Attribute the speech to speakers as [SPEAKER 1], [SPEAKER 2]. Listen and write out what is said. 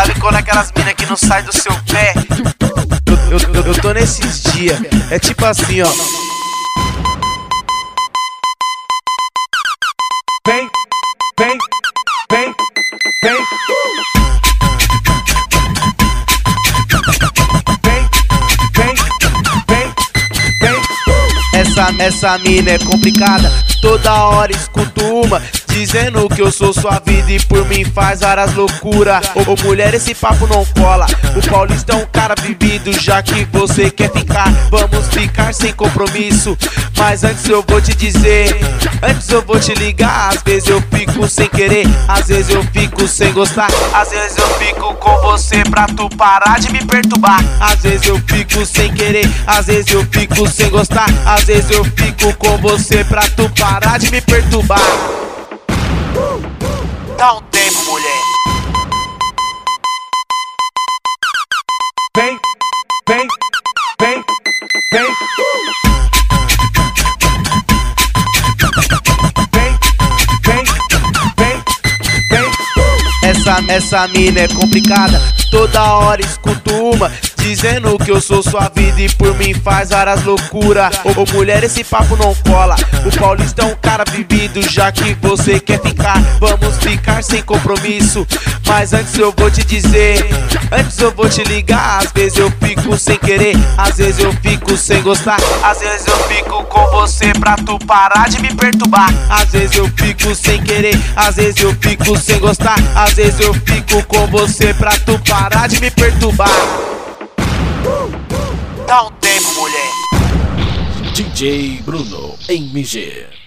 [SPEAKER 1] Sabe quando é aquelas minas que não saem do seu pé? Eu, eu, eu, tô nesses dias, é tipo assim, ó.
[SPEAKER 2] Vem, vem, vem, vem. Vem, vem, vem, vem.
[SPEAKER 1] Essa, essa mina é complicada, toda hora escuto uma Dizendo que eu sou sua vida e por mim faz várias loucuras. Ô, ô mulher, esse papo não cola. O Paulista é um cara vivido, já que você quer ficar Vamos ficar sem compromisso. Mas antes eu vou te dizer Antes eu vou te ligar. Às vezes eu fico sem querer Às vezes eu fico sem gostar. Às vezes eu fico com você pra tu parar de me perturbar. Às vezes eu fico sem querer Às vezes eu fico sem gostar. Às vezes eu fico com você pra tu parar de me perturbar mulher.
[SPEAKER 2] Vem, vem, vem, vem. Vem, vem, vem, vem.
[SPEAKER 1] Essa, essa mina é complicada, toda hora escuto uma Dizendo que eu sou sua vida e por mim faz várias loucuras. Ô, ô mulher, esse papo não cola. O Paulista é um cara vivido, já que você quer ficar Vamos ficar sem compromisso. Mas antes eu vou te dizer Antes eu vou te ligar. Às vezes eu fico sem querer Às vezes eu fico sem gostar. Às vezes eu fico com você pra tu parar de me perturbar. Às vezes eu fico sem querer Às vezes eu fico sem gostar. Às vezes eu fico com você pra tu parar de me perturbar Dá um tempo, mulher.
[SPEAKER 3] DJ Bruno MG.